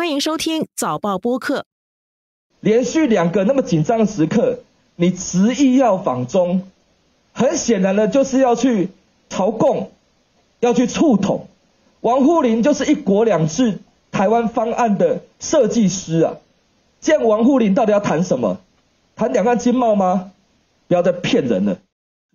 欢迎收听早报播客。连续两个那么紧张的时刻，你执意要访中，很显然的就是要去朝贡，要去触统。王沪宁就是一国两制台湾方案的设计师啊！见王沪宁到底要谈什么？谈两岸经贸吗？不要再骗人了。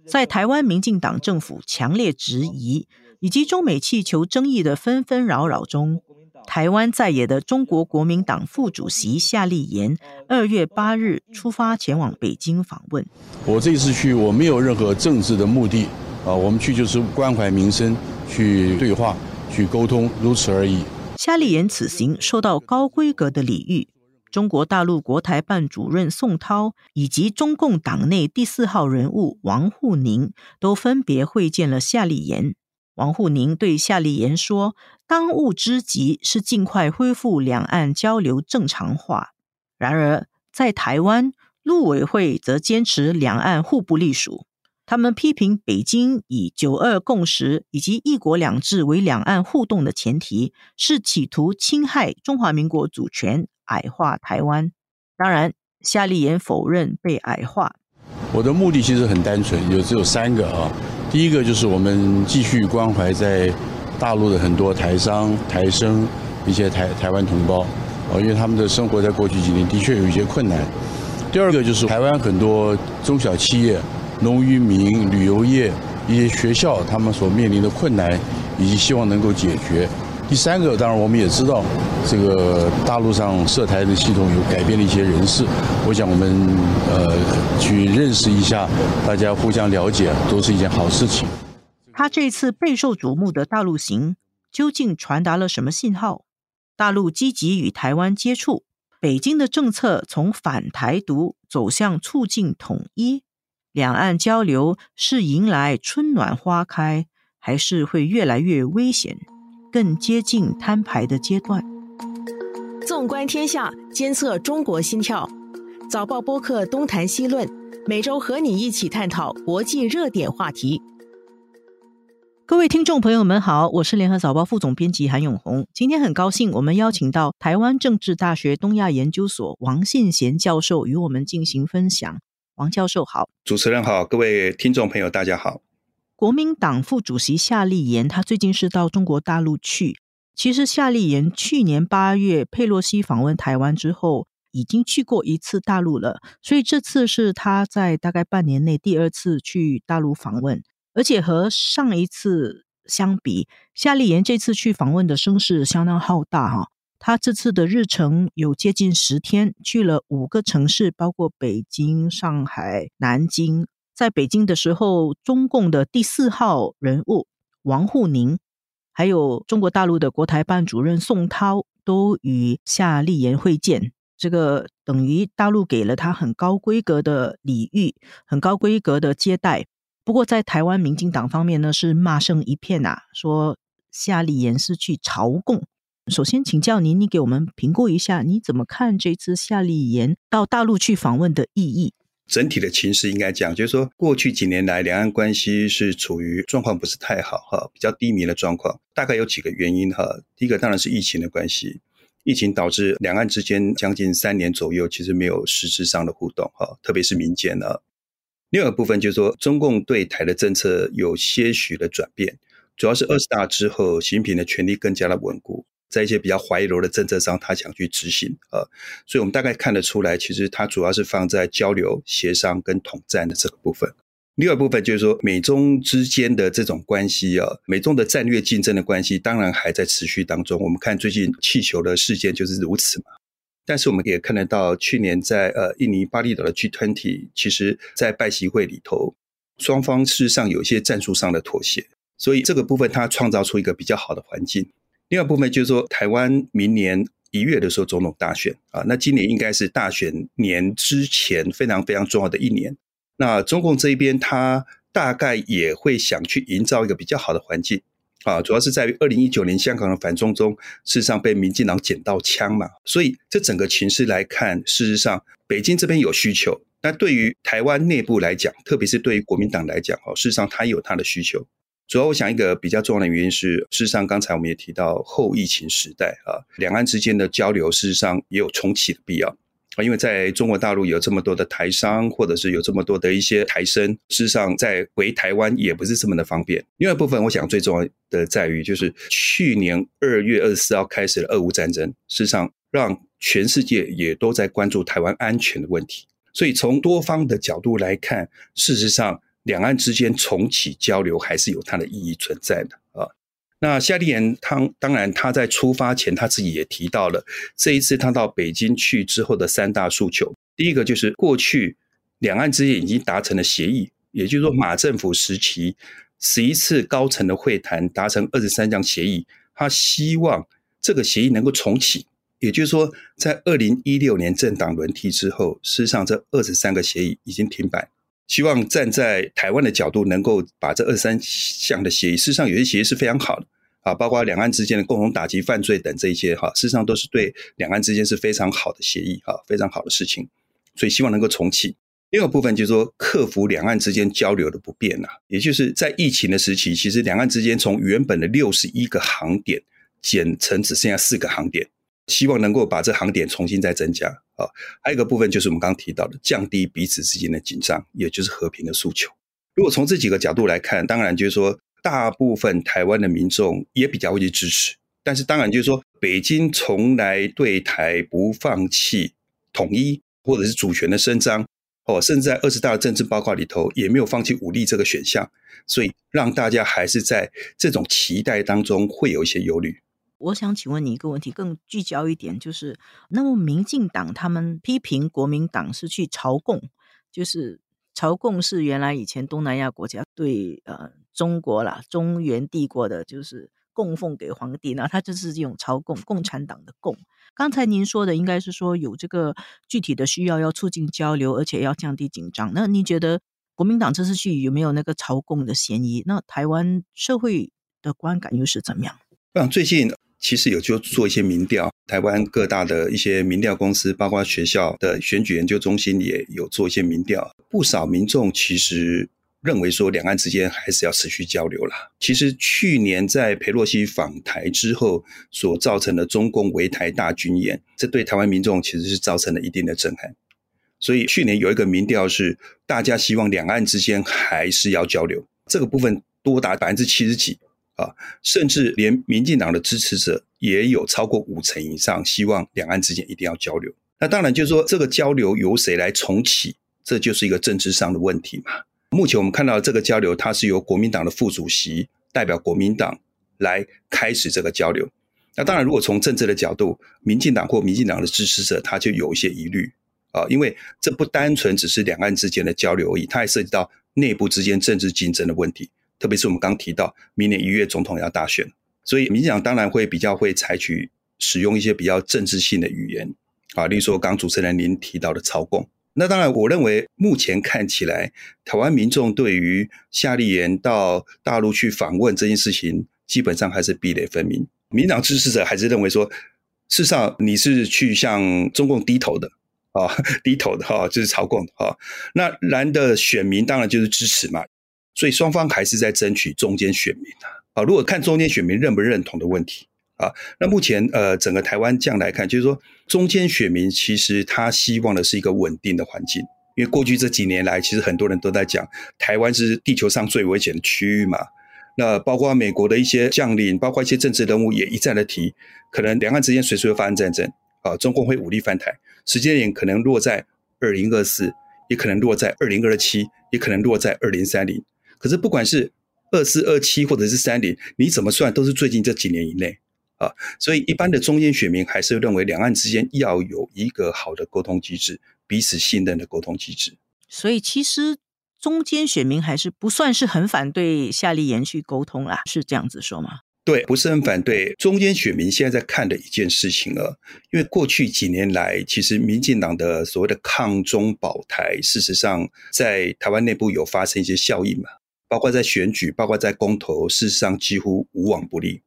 在台湾民进党政府强烈质疑以及中美气球争议的纷纷扰扰中，台湾在野的中国国民党副主席夏立言二月八日出发前往北京访问。我这次去，我没有任何政治的目的啊，我们去就是关怀民生，去对话，去沟通，如此而已。夏立言此行受到高规格的礼遇。中国大陆国台办主任宋涛以及中共党内第四号人物王沪宁都分别会见了夏立言。王沪宁对夏立言说：“当务之急是尽快恢复两岸交流正常化。”然而，在台湾，陆委会则坚持两岸互不隶属。他们批评北京以“九二共识”以及“一国两制”为两岸互动的前提，是企图侵害中华民国主权。矮化台湾，当然，夏立言否认被矮化。我的目的其实很单纯，有只有三个啊。第一个就是我们继续关怀在大陆的很多台商、台生一些台台湾同胞啊，因为他们的生活在过去几年的确有一些困难。第二个就是台湾很多中小企业、农渔民、旅游业一些学校，他们所面临的困难，以及希望能够解决。第三个，当然我们也知道，这个大陆上涉台的系统有改变了一些人事。我想我们呃去认识一下，大家互相了解，都是一件好事情。他这次备受瞩目的大陆行，究竟传达了什么信号？大陆积极与台湾接触，北京的政策从反台独走向促进统一，两岸交流是迎来春暖花开，还是会越来越危险？更接近摊牌的阶段。纵观天下，监测中国心跳。早报播客东谈西论，每周和你一起探讨国际热点话题。各位听众朋友们好，我是联合早报副总编辑韩永红。今天很高兴，我们邀请到台湾政治大学东亚研究所王信贤教授与我们进行分享。王教授好，主持人好，各位听众朋友大家好。国民党副主席夏立言，他最近是到中国大陆去。其实夏立言去年八月佩洛西访问台湾之后，已经去过一次大陆了，所以这次是他在大概半年内第二次去大陆访问。而且和上一次相比，夏立言这次去访问的声势相当浩大哈。他这次的日程有接近十天，去了五个城市，包括北京、上海、南京。在北京的时候，中共的第四号人物王沪宁，还有中国大陆的国台办主任宋涛，都与夏立言会见。这个等于大陆给了他很高规格的礼遇，很高规格的接待。不过，在台湾民进党方面呢，是骂声一片呐，说夏立言是去朝贡。首先请教您，你给我们评估一下，你怎么看这次夏立言到大陆去访问的意义？整体的情势应该讲，就是说，过去几年来，两岸关系是处于状况不是太好哈，比较低迷的状况。大概有几个原因哈。第一个当然是疫情的关系，疫情导致两岸之间将近三年左右其实没有实质上的互动哈，特别是民间呢。另外一部分就是说，中共对台的政策有些许的转变，主要是二十大之后，习近平的权力更加的稳固。在一些比较怀柔的政策上，他想去执行啊，所以我们大概看得出来，其实他主要是放在交流、协商跟统战的这个部分。另外一部分就是说，美中之间的这种关系啊，美中的战略竞争的关系，当然还在持续当中。我们看最近气球的事件就是如此嘛。但是我们也看得到，去年在呃印尼巴厘岛的 G20，其实在拜习会里头，双方事实上有一些战术上的妥协，所以这个部分它创造出一个比较好的环境。另外一部分就是说，台湾明年一月的时候总统大选啊，那今年应该是大选年之前非常非常重要的一年。那中共这一边，他大概也会想去营造一个比较好的环境啊，主要是在于二零一九年香港的反中中，事实上被民进党捡到枪嘛，所以这整个情势来看，事实上北京这边有需求，那对于台湾内部来讲，特别是对于国民党来讲哦，事实上他有他的需求。主要我想一个比较重要的原因是，事实上刚才我们也提到后疫情时代啊，两岸之间的交流事实上也有重启的必要啊，因为在中国大陆有这么多的台商，或者是有这么多的一些台生，事实上在回台湾也不是这么的方便。另外一部分，我想最重要的在于，就是去年二月二十四号开始的俄乌战争，事实上让全世界也都在关注台湾安全的问题。所以从多方的角度来看，事实上。两岸之间重启交流还是有它的意义存在的啊。那夏立言他当然他在出发前他自己也提到了，这一次他到北京去之后的三大诉求，第一个就是过去两岸之间已经达成了协议，也就是说马政府时期十一次高层的会谈达成二十三项协议，他希望这个协议能够重启，也就是说在二零一六年政党轮替之后，事实上这二十三个协议已经停摆。希望站在台湾的角度，能够把这二三项的协议，事实上有些协议是非常好的啊，包括两岸之间的共同打击犯罪等这一些哈，事实上都是对两岸之间是非常好的协议哈，非常好的事情，所以希望能够重启。另一个部分就是说，克服两岸之间交流的不便呐，也就是在疫情的时期，其实两岸之间从原本的六十一个航点减成只剩下四个航点。希望能够把这航点重新再增加啊，还有一个部分就是我们刚刚提到的降低彼此之间的紧张，也就是和平的诉求。如果从这几个角度来看，当然就是说大部分台湾的民众也比较会去支持，但是当然就是说北京从来对台不放弃统一或者是主权的伸张哦，甚至在二十大的政治报告里头也没有放弃武力这个选项，所以让大家还是在这种期待当中会有一些忧虑。我想请问你一个问题，更聚焦一点，就是那么民进党他们批评国民党是去朝贡，就是朝贡是原来以前东南亚国家对呃中国啦中原帝国的，就是供奉给皇帝，那他就是这种朝贡，共产党的贡。刚才您说的应该是说有这个具体的需要，要促进交流，而且要降低紧张。那您觉得国民党这次去有没有那个朝贡的嫌疑？那台湾社会的观感又是怎么样？嗯最近。其实有就做一些民调，台湾各大的一些民调公司，包括学校的选举研究中心也有做一些民调。不少民众其实认为说，两岸之间还是要持续交流啦。其实去年在佩洛西访台之后所造成的中共围台大军演，这对台湾民众其实是造成了一定的震撼。所以去年有一个民调是，大家希望两岸之间还是要交流，这个部分多达百分之七十几。啊，甚至连民进党的支持者也有超过五成以上希望两岸之间一定要交流。那当然就是说，这个交流由谁来重启，这就是一个政治上的问题嘛。目前我们看到这个交流，它是由国民党的副主席代表国民党来开始这个交流。那当然，如果从政治的角度，民进党或民进党的支持者他就有一些疑虑啊，因为这不单纯只是两岸之间的交流而已，它还涉及到内部之间政治竞争的问题。特别是我们刚提到，明年一月总统要大选，所以民进党当然会比较会采取使用一些比较政治性的语言啊，例如说刚主持人您提到的朝共。那当然，我认为目前看起来，台湾民众对于夏立言到大陆去访问这件事情，基本上还是壁垒分明。民党支持者还是认为说，事实上你是去向中共低头的啊，低头的哈，就是朝共哈。那蓝的选民当然就是支持嘛。所以双方还是在争取中间选民啊，啊，如果看中间选民认不认同的问题啊，那目前呃整个台湾这样来看，就是说中间选民其实他希望的是一个稳定的环境，因为过去这几年来，其实很多人都在讲台湾是地球上最危险的区域嘛，那包括美国的一些将领，包括一些政治人物也一再的提，可能两岸之间随时会发生战争啊，中共会武力翻台，时间点可能落在二零二四，也可能落在二零二七，也可能落在二零三零。可是不管是二四二七或者是三零，你怎么算都是最近这几年以内啊，所以一般的中间选民还是认为两岸之间要有一个好的沟通机制，彼此信任的沟通机制。所以其实中间选民还是不算是很反对夏立言去沟通啦，是这样子说吗？对，不是很反对。中间选民现在在看的一件事情了，因为过去几年来，其实民进党的所谓的抗中保台，事实上在台湾内部有发生一些效应嘛。包括在选举，包括在公投，事实上几乎无往不利。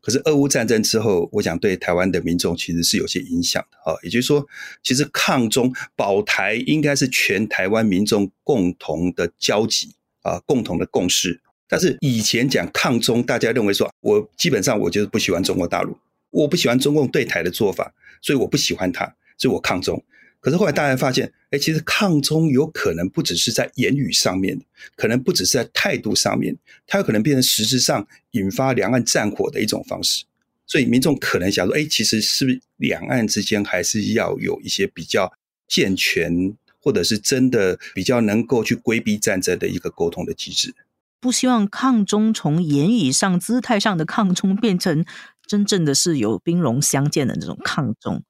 可是俄乌战争之后，我想对台湾的民众其实是有些影响的啊。也就是说，其实抗中保台应该是全台湾民众共同的交集啊，共同的共识。但是以前讲抗中，大家认为说我基本上我就是不喜欢中国大陆，我不喜欢中共对台的做法，所以我不喜欢他，所以我抗中。可是后来大家发现，哎，其实抗中有可能不只是在言语上面，可能不只是在态度上面，它有可能变成实质上引发两岸战火的一种方式。所以民众可能想说，哎，其实是不是两岸之间还是要有一些比较健全，或者是真的比较能够去规避战争的一个沟通的机制？不希望抗中从言语上、姿态上的抗中变成真正的是有兵戎相见的那种抗中。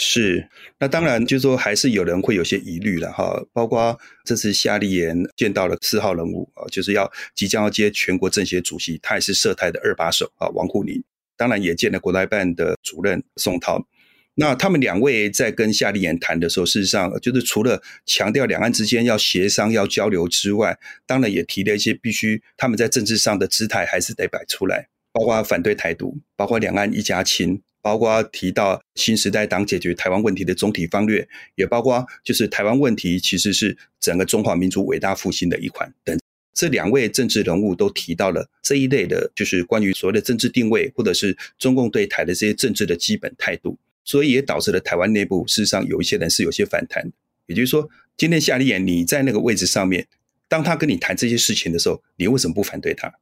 是，那当然就是说还是有人会有些疑虑了哈，包括这次夏立言见到了四号人物啊，就是要即将要接全国政协主席，他也是涉台的二把手啊，王沪宁，当然也见了国台办的主任宋涛。那他们两位在跟夏立言谈的时候，事实上就是除了强调两岸之间要协商、要交流之外，当然也提了一些必须他们在政治上的姿态还是得摆出来，包括反对台独，包括两岸一家亲。包括提到新时代党解决台湾问题的总体方略，也包括就是台湾问题其实是整个中华民族伟大复兴的一环等。这两位政治人物都提到了这一类的，就是关于所谓的政治定位，或者是中共对台的这些政治的基本态度，所以也导致了台湾内部事实上有一些人是有些反弹。也就是说，今天夏立言你在那个位置上面，当他跟你谈这些事情的时候，你为什么不反对他？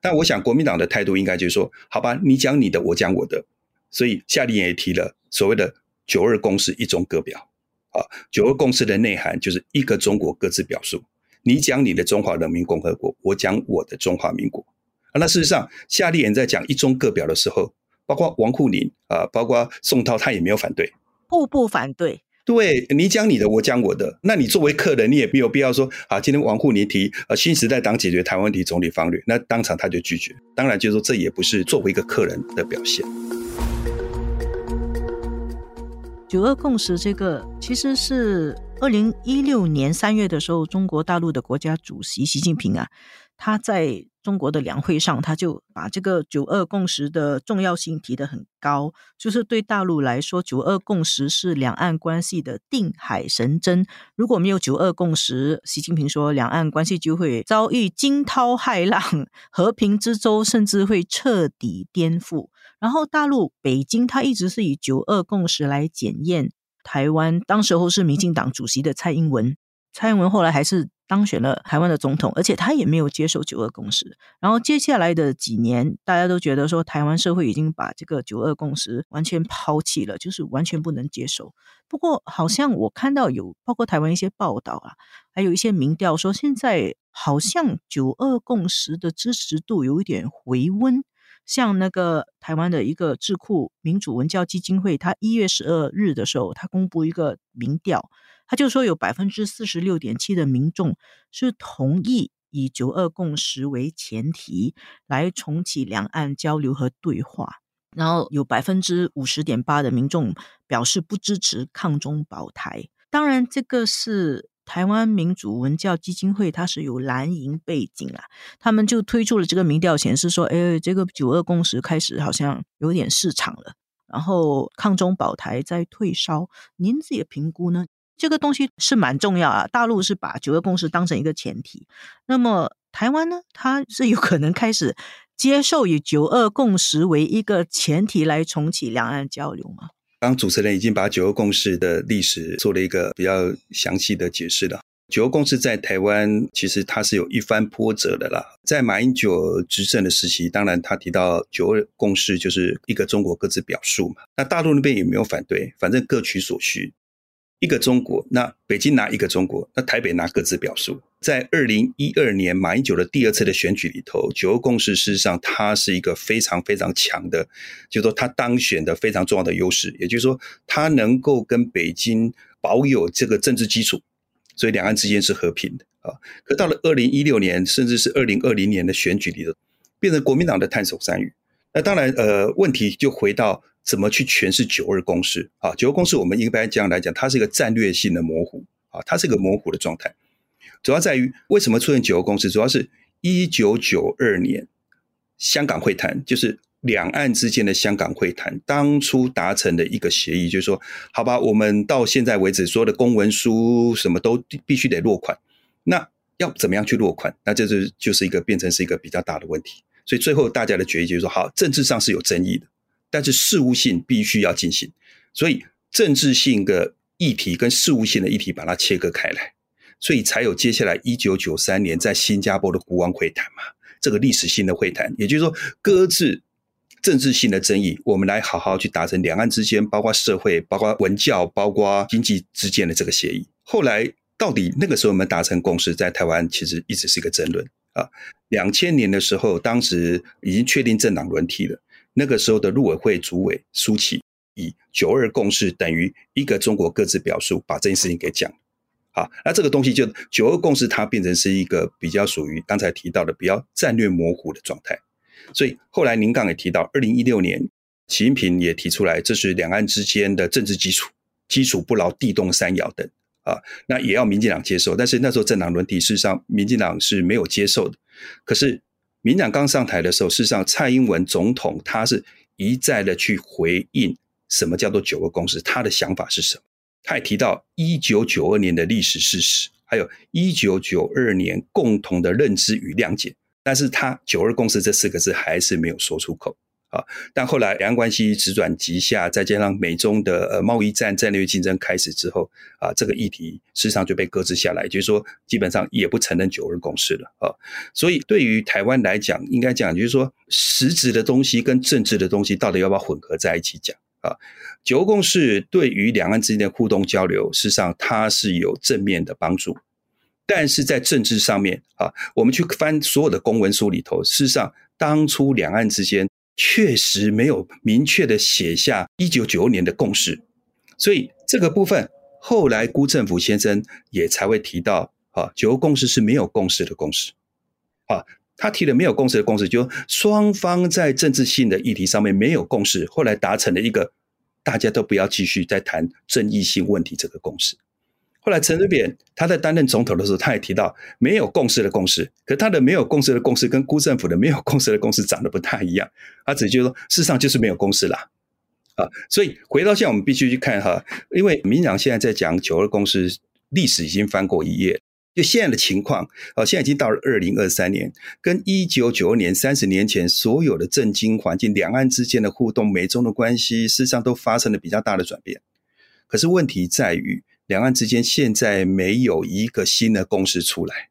但我想国民党的态度应该就是说，好吧，你讲你的，我讲我的。所以夏立言也提了所谓的“九二共识”一中各表，啊，“九二共识”的内涵就是一个中国各自表述。你讲你的中华人民共和国，我讲我的中华民国。啊，那事实上，夏立言在讲一中各表的时候，包括王沪宁啊，包括宋涛，他也没有反对，互不反对。对你讲你的，我讲我的。那你作为客人，你也没有必要说啊，今天王沪宁提呃新时代党解决台湾问题总理方略，那当场他就拒绝。当然，就是说这也不是作为一个客人的表现。九二共识这个其实是二零一六年三月的时候，中国大陆的国家主席习近平啊，他在中国的两会上，他就把这个九二共识的重要性提得很高，就是对大陆来说，九二共识是两岸关系的定海神针。如果没有九二共识，习近平说，两岸关系就会遭遇惊涛骇浪，和平之舟甚至会彻底颠覆。然后大陆北京，他一直是以九二共识来检验台湾。当时候是民进党主席的蔡英文，蔡英文后来还是当选了台湾的总统，而且他也没有接受九二共识。然后接下来的几年，大家都觉得说台湾社会已经把这个九二共识完全抛弃了，就是完全不能接受。不过好像我看到有包括台湾一些报道啊，还有一些民调说，现在好像九二共识的支持度有一点回温。像那个台湾的一个智库民主文教基金会，他一月十二日的时候，他公布一个民调，他就说有百分之四十六点七的民众是同意以九二共识为前提来重启两岸交流和对话，然后有百分之五十点八的民众表示不支持抗中保台。当然，这个是。台湾民主文教基金会，它是有蓝营背景啊，他们就推出了这个民调，显示说，哎，这个九二共识开始好像有点市场了，然后抗中保台在退烧，您自己的评估呢？这个东西是蛮重要啊，大陆是把九二共识当成一个前提，那么台湾呢，它是有可能开始接受以九二共识为一个前提来重启两岸交流吗？刚主持人已经把九二共识的历史做了一个比较详细的解释了。九二共识在台湾其实它是有一番波折的啦。在马英九执政的时期，当然他提到九二共识就是一个中国各自表述嘛。那大陆那边也没有反对，反正各取所需。一个中国，那北京拿一个中国，那台北拿各自表述。在二零一二年马英九的第二次的选举里头，九二共识事实上它是一个非常非常强的，就是说他当选的非常重要的优势，也就是说他能够跟北京保有这个政治基础，所以两岸之间是和平的啊。可到了二零一六年，甚至是二零二零年的选举里头，变成国民党的探手山芋。那当然，呃，问题就回到。怎么去诠释九二共识啊？九二共识，我们一般这样来讲，它是一个战略性的模糊啊，它是一个模糊的状态。主要在于为什么出现九二共识？主要是一九九二年香港会谈，就是两岸之间的香港会谈，当初达成的一个协议，就是说，好吧，我们到现在为止，所有的公文书什么都必须得落款。那要怎么样去落款？那这是就是一个变成是一个比较大的问题。所以最后大家的决议就是说，好，政治上是有争议的，但是事务性必须要进行。所以政治性的议题跟事务性的议题把它切割开来，所以才有接下来一九九三年在新加坡的国王会谈嘛，这个历史性的会谈，也就是说搁置政治性的争议，我们来好好去达成两岸之间，包括社会、包括文教、包括经济之间的这个协议。后来到底那个时候有没有达成共识，在台湾其实一直是一个争论啊。两千年的时候，当时已经确定政党轮替了，那个时候的陆委会主委苏启以九二共识等于一个中国各自表述，把这件事情给讲。好，那这个东西就九二共识，它变成是一个比较属于刚才提到的比较战略模糊的状态。所以后来您刚也提到，二零一六年，习近平也提出来，这是两岸之间的政治基础，基础不牢，地动山摇等啊，那也要民进党接受。但是那时候政党轮替，事实上民进党是没有接受的。可是民进党刚上台的时候，事实上蔡英文总统他是一再的去回应。什么叫做九二共识？他的想法是什么？他也提到一九九二年的历史事实，还有一九九二年共同的认知与谅解。但是他九二共识这四个字还是没有说出口啊。但后来两岸关系直转急下，再加上美中的呃贸易战、战略竞争开始之后啊，这个议题事实上就被搁置下来，就是说基本上也不承认九二共识了啊。所以对于台湾来讲，应该讲就是说实质的东西跟政治的东西到底要不要混合在一起讲？啊，九二共识对于两岸之间的互动交流，事实上它是有正面的帮助，但是在政治上面啊，我们去翻所有的公文书里头，事实上当初两岸之间确实没有明确的写下一九九二年的共识，所以这个部分后来辜政府先生也才会提到，啊，九二共识是没有共识的共识，啊。他提的没有共识的共识，就双方在政治性的议题上面没有共识，后来达成了一个大家都不要继续再谈争议性问题这个共识。后来陈水扁他在担任总统的时候，他也提到没有共识的共识，可他的没有共识的共识跟辜政府的没有共识的共识长得不太一样，他只就说事实上就是没有共识啦。啊，所以回到现在我们必须去看哈，因为民党现在在讲九二共识，历史已经翻过一页。就现在的情况，啊，现在已经到了二零二三年，跟一九九二年三十年前所有的政经环境、两岸之间的互动、美中的关系，事实上都发生了比较大的转变。可是问题在于，两岸之间现在没有一个新的共识出来，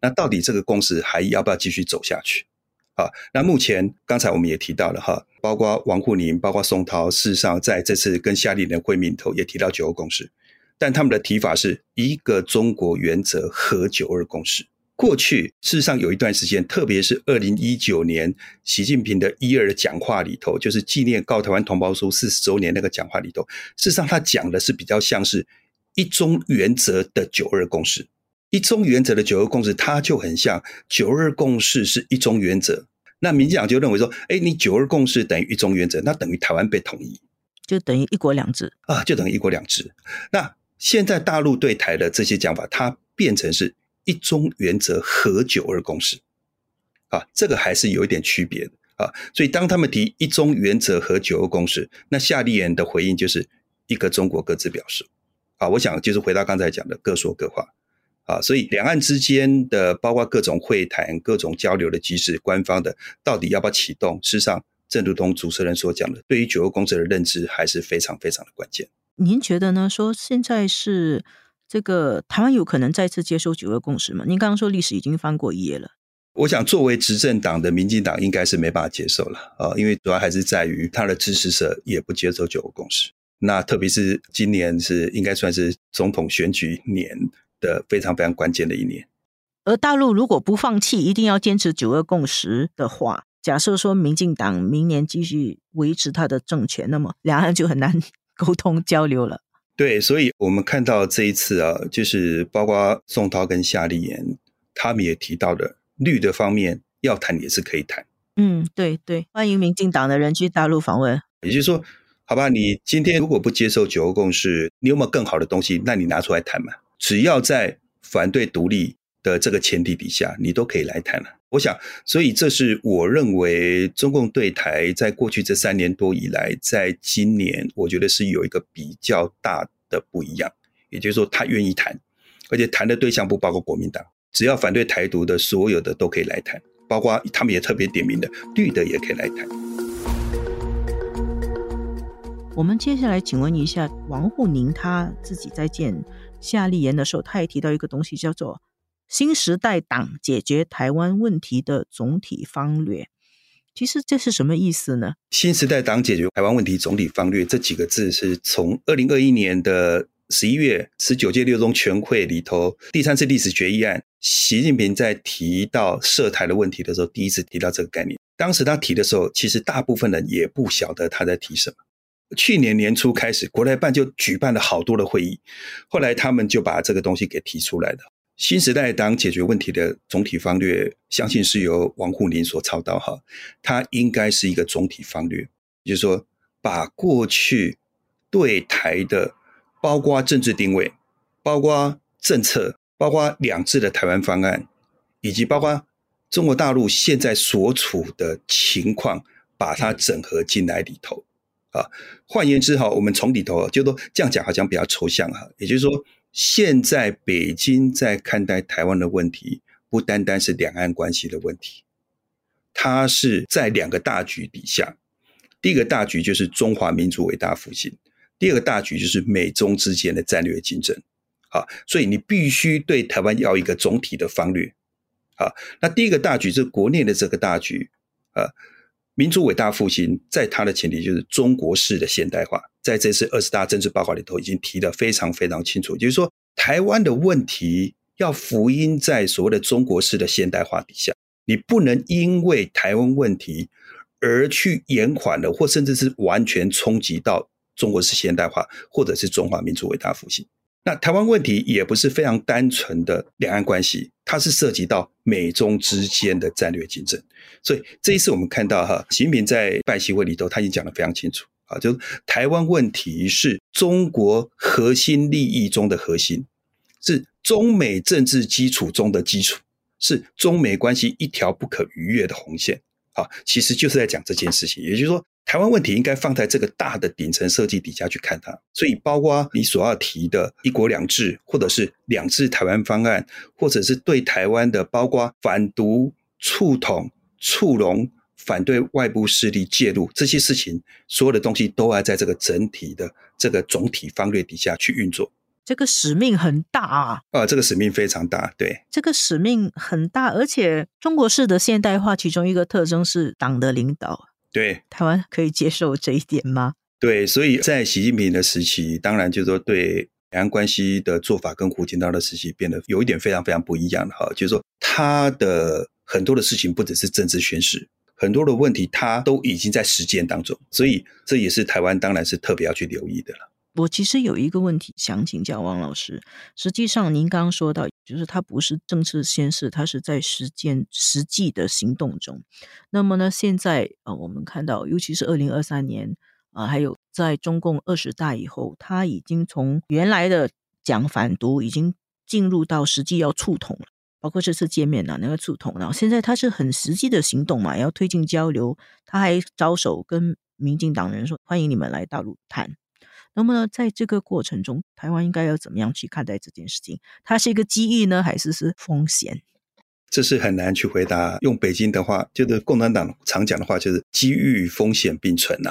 那到底这个共识还要不要继续走下去？啊，那目前刚才我们也提到了哈，包括王沪宁、包括宋涛，事实上在这次跟夏立人会面头也提到九二共识。但他们的提法是一个中国原则和九二共识。过去事实上有一段时间，特别是二零一九年习近平的一二的讲话里头，就是纪念告台湾同胞书四十周年那个讲话里头，事实上他讲的是比较像是一中原则的九二共识。一中原则的九二共识，它就很像九二共识是一中原则。那民进党就认为说，哎，你九二共识等于一中原则，那等于台湾被统一，就等于一国两制啊，就等于一国两制。那现在大陆对台的这些讲法，它变成是一中原则和九二共识，啊，这个还是有一点区别的啊。所以当他们提一中原则和九二共识，那夏立言的回应就是一个中国各自表示，啊，我想就是回到刚才讲的各说各话，啊，所以两岸之间的包括各种会谈、各种交流的机制，官方的到底要不要启动？事实上，正如同主持人所讲的，对于九二共识的认知还是非常非常的关键。您觉得呢？说现在是这个台湾有可能再次接收九二共识吗？您刚刚说历史已经翻过一页了。我想，作为执政党的民进党应该是没办法接受了啊，因为主要还是在于他的支持者也不接受九二共识。那特别是今年是应该算是总统选举年的非常非常关键的一年。而大陆如果不放弃，一定要坚持九二共识的话，假设说民进党明年继续维持他的政权，那么两岸就很难。沟通交流了，对，所以我们看到这一次啊，就是包括宋涛跟夏立言，他们也提到的绿的方面要谈也是可以谈。嗯，对对，欢迎民进党的人去大陆访问。也就是说，好吧，你今天如果不接受九二共识，你有没有更好的东西？那你拿出来谈嘛。只要在反对独立的这个前提底下，你都可以来谈了。我想，所以这是我认为中共对台在过去这三年多以来，在今年我觉得是有一个比较大的不一样，也就是说，他愿意谈，而且谈的对象不包括国民党，只要反对台独的所有的都可以来谈，包括他们也特别点名的绿的也可以来谈。我们接下来请问一下王沪宁，他自己在见夏立言的时候，他也提到一个东西，叫做新时代党解决台湾问题的总体方略。其实这是什么意思呢？新时代党解决台湾问题总体方略这几个字是从二零二一年的十一月十九届六中全会里头第三次历史决议案，习近平在提到涉台的问题的时候，第一次提到这个概念。当时他提的时候，其实大部分人也不晓得他在提什么。去年年初开始，国台办就举办了好多的会议，后来他们就把这个东西给提出来了。新时代党解决问题的总体方略，相信是由王沪宁所操刀哈。它应该是一个总体方略，就是说，把过去对台的，包括政治定位、包括政策、包括两制的台湾方案，以及包括中国大陆现在所处的情况，把它整合进来里头啊。换言之哈，我们从里头就说这样讲，好像比较抽象哈。也就是说。现在北京在看待台湾的问题，不单单是两岸关系的问题，它是在两个大局底下。第一个大局就是中华民族伟大复兴，第二个大局就是美中之间的战略竞争。好，所以你必须对台湾要一个总体的方略。好，那第一个大局是国内的这个大局啊。民族伟大复兴，在它的前提就是中国式的现代化，在这次二十大政治报告里头已经提得非常非常清楚，就是说台湾的问题要福音在所谓的中国式的现代化底下，你不能因为台湾问题而去延缓了，或甚至是完全冲击到中国式现代化，或者是中华民族伟大复兴。那台湾问题也不是非常单纯的两岸关系，它是涉及到美中之间的战略竞争。所以这一次我们看到哈，习近平在拜习会里头，他已经讲得非常清楚啊，就是台湾问题是中国核心利益中的核心，是中美政治基础中的基础，是中美关系一条不可逾越的红线。啊，其实就是在讲这件事情，也就是说。台湾问题应该放在这个大的顶层设计底下去看它，所以包括你所要提的一国两制，或者是两制台湾方案，或者是对台湾的包括反独、促统、促融、反对外部势力介入这些事情，所有的东西都要在这个整体的这个总体方略底下去运作。这个使命很大啊！啊，这个使命非常大，对，这个使命很大，而且中国式的现代化其中一个特征是党的领导。对，台湾可以接受这一点吗？对，所以在习近平的时期，当然就是说对两岸关系的做法跟胡锦涛的时期变得有一点非常非常不一样的哈，就是说他的很多的事情不只是政治宣示，很多的问题他都已经在实践当中，所以这也是台湾当然是特别要去留意的了。我其实有一个问题想请教王老师。实际上，您刚刚说到，就是他不是政治宣誓，他是在实践实际的行动中。那么呢，现在呃，我们看到，尤其是二零二三年啊，还有在中共二十大以后，他已经从原来的讲反独，已经进入到实际要触统了。包括这次见面呢，那个触统，然后现在他是很实际的行动嘛，要推进交流。他还招手跟民进党人说：“欢迎你们来大陆谈。”那么呢，在这个过程中，台湾应该要怎么样去看待这件事情？它是一个机遇呢，还是是风险？这是很难去回答。用北京的话，就是共产党常讲的话，就是机遇与风险并存呐。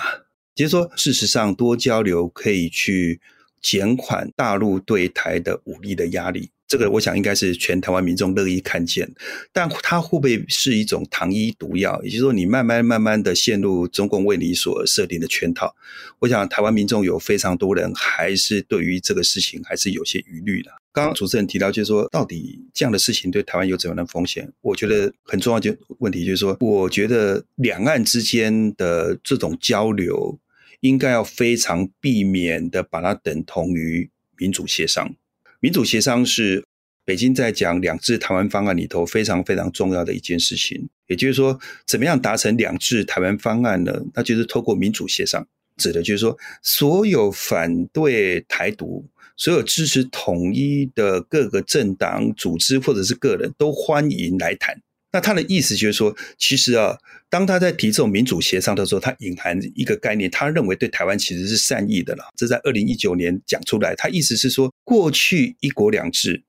就是说，事实上，多交流可以去减缓大陆对台的武力的压力。这个我想应该是全台湾民众乐意看见，但它会不会是一种糖衣毒药？也就是说，你慢慢慢慢的陷入中共为你所设定的圈套。我想台湾民众有非常多人还是对于这个事情还是有些疑虑的。刚刚主持人提到，就是说到底这样的事情对台湾有怎样的风险？我觉得很重要就问题就是说，我觉得两岸之间的这种交流应该要非常避免的把它等同于民主协商。民主协商是北京在讲两制台湾方案里头非常非常重要的一件事情。也就是说，怎么样达成两制台湾方案呢？那就是透过民主协商，指的就是说，所有反对台独、所有支持统一的各个政党、组织或者是个人都欢迎来谈。那他的意思就是说，其实啊，当他在提这种民主协商的时候，他隐含一个概念，他认为对台湾其实是善意的了。这在二零一九年讲出来，他意思是说，过去一国两制，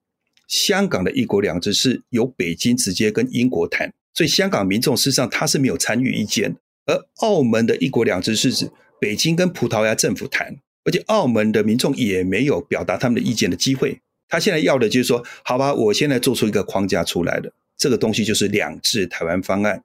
香港的一国两制是由北京直接跟英国谈，所以香港民众事实上他是没有参与意见。而澳门的一国两制是指北京跟葡萄牙政府谈，而且澳门的民众也没有表达他们的意见的机会。他现在要的就是说，好吧，我现在做出一个框架出来了，这个东西就是两制台湾方案。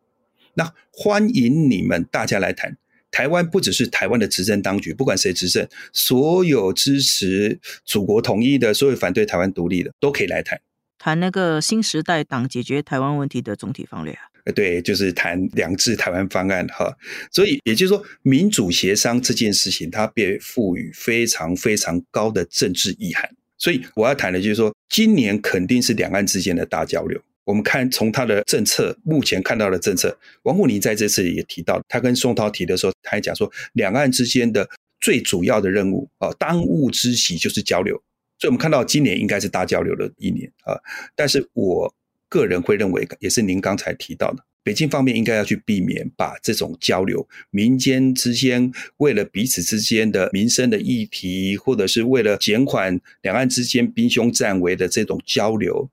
那欢迎你们大家来谈。台湾不只是台湾的执政当局，不管谁执政，所有支持祖国统一的，所有反对台湾独立的，都可以来谈，谈那个新时代党解决台湾问题的总体方略啊。呃，对，就是谈两制台湾方案哈。所以也就是说，民主协商这件事情，它被赋予非常非常高的政治意涵。所以我要谈的就是说，今年肯定是两岸之间的大交流。我们看从他的政策，目前看到的政策，王沪宁在这次也提到，他跟宋涛提的时候，他还讲说，两岸之间的最主要的任务啊，当务之急就是交流。所以，我们看到今年应该是大交流的一年啊。但是我个人会认为，也是您刚才提到的，北京方面应该要去避免把这种交流，民间之间为了彼此之间的民生的议题，或者是为了减缓两岸之间兵凶战危的这种交流。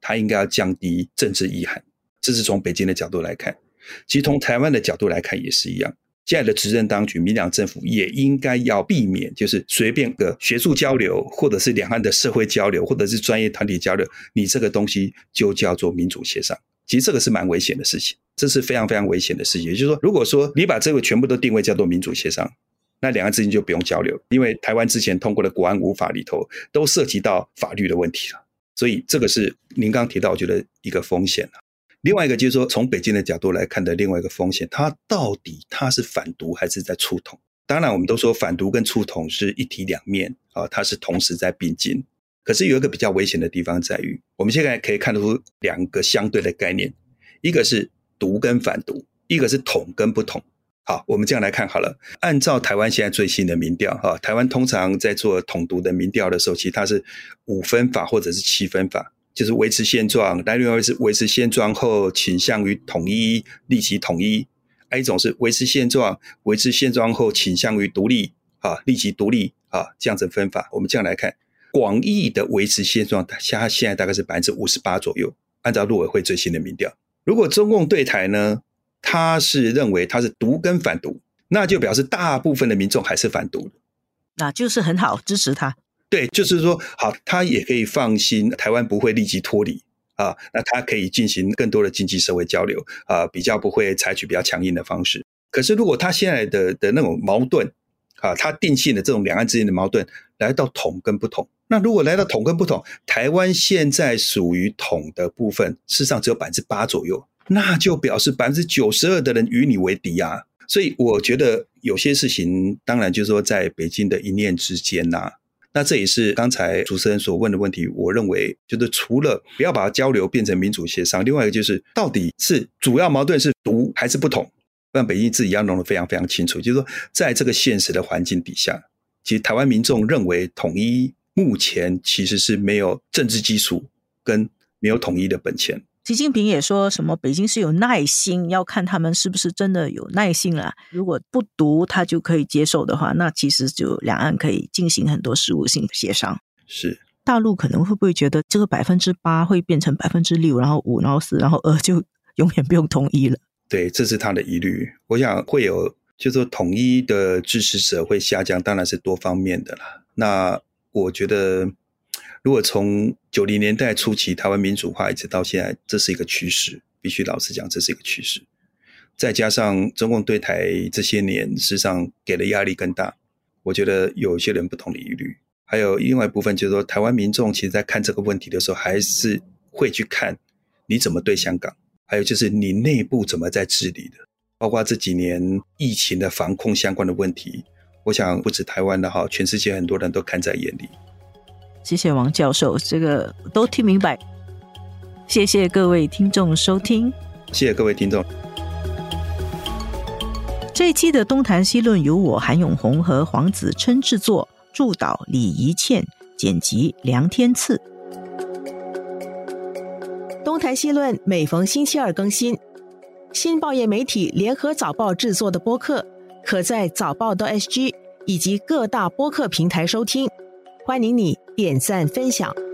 他应该要降低政治意涵，这是从北京的角度来看。其实从台湾的角度来看也是一样。现在的执政当局、民党政府也应该要避免，就是随便的学术交流，或者是两岸的社会交流，或者是专业团体交流，你这个东西就叫做民主协商。其实这个是蛮危险的事情，这是非常非常危险的事情。也就是说，如果说你把这个全部都定位叫做民主协商，那两岸之间就不用交流，因为台湾之前通过的国安五法里头都涉及到法律的问题了。所以这个是您刚提到，我觉得一个风险另外一个就是说，从北京的角度来看的另外一个风险，它到底它是反独还是在促统？当然，我们都说反独跟促统是一体两面啊，它是同时在并进。可是有一个比较危险的地方在于，我们现在可以看得出两个相对的概念，一个是独跟反独，一个是统跟不统。好，我们这样来看好了。按照台湾现在最新的民调，哈，台湾通常在做统独的民调的时候，其实它是五分法或者是七分法，就是维持现状；另外是维持现状后倾向于统一，立即统一；还一种是维持现状，维持现状后倾向于独立，啊，立即独立，啊，这样子分法。我们这样来看，广义的维持现状，它现在大概是百分之五十八左右。按照陆委会最新的民调，如果中共对台呢？他是认为他是独跟反独，那就表示大部分的民众还是反独的，那就是很好支持他。对，就是说好，他也可以放心，台湾不会立即脱离啊，那他可以进行更多的经济社会交流啊，比较不会采取比较强硬的方式。可是如果他现在的的那种矛盾啊，他定性的这种两岸之间的矛盾来到统跟不统，那如果来到统跟不统，台湾现在属于统的部分，事实上只有百分之八左右。那就表示百分之九十二的人与你为敌啊！所以我觉得有些事情，当然就是说在北京的一念之间呐。那这也是刚才主持人所问的问题。我认为，就是除了不要把交流变成民主协商，另外一个就是到底是主要矛盾是独还是不同，让北京自己要弄得非常非常清楚。就是说，在这个现实的环境底下，其实台湾民众认为统一目前其实是没有政治基础跟没有统一的本钱。习近平也说什么？北京是有耐心，要看他们是不是真的有耐心了。如果不读他就可以接受的话，那其实就两岸可以进行很多事务性协商。是大陆可能会不会觉得这个百分之八会变成百分之六，然后五，然后四，然后二，就 永远不用统一了？对，这是他的疑虑。我想会有，就说统一的支持者会下降，当然是多方面的了。那我觉得。如果从九零年代初期台湾民主化一直到现在，这是一个趋势，必须老实讲，这是一个趋势。再加上中共对台这些年，事实上给的压力更大，我觉得有些人不同的疑虑。还有另外一部分就是说，台湾民众其实在看这个问题的时候，还是会去看你怎么对香港，还有就是你内部怎么在治理的，包括这几年疫情的防控相关的问题，我想不止台湾的哈，全世界很多人都看在眼里。谢谢王教授，这个都听明白。谢谢各位听众收听，谢谢各位听众。这一期的东谈西论由我韩永红和黄子琛制作，助导李怡倩，剪辑梁天赐。东谈西论每逢星期二更新，新报业媒体联合早报制作的播客，可在早报的 SG 以及各大播客平台收听。欢迎你点赞分享。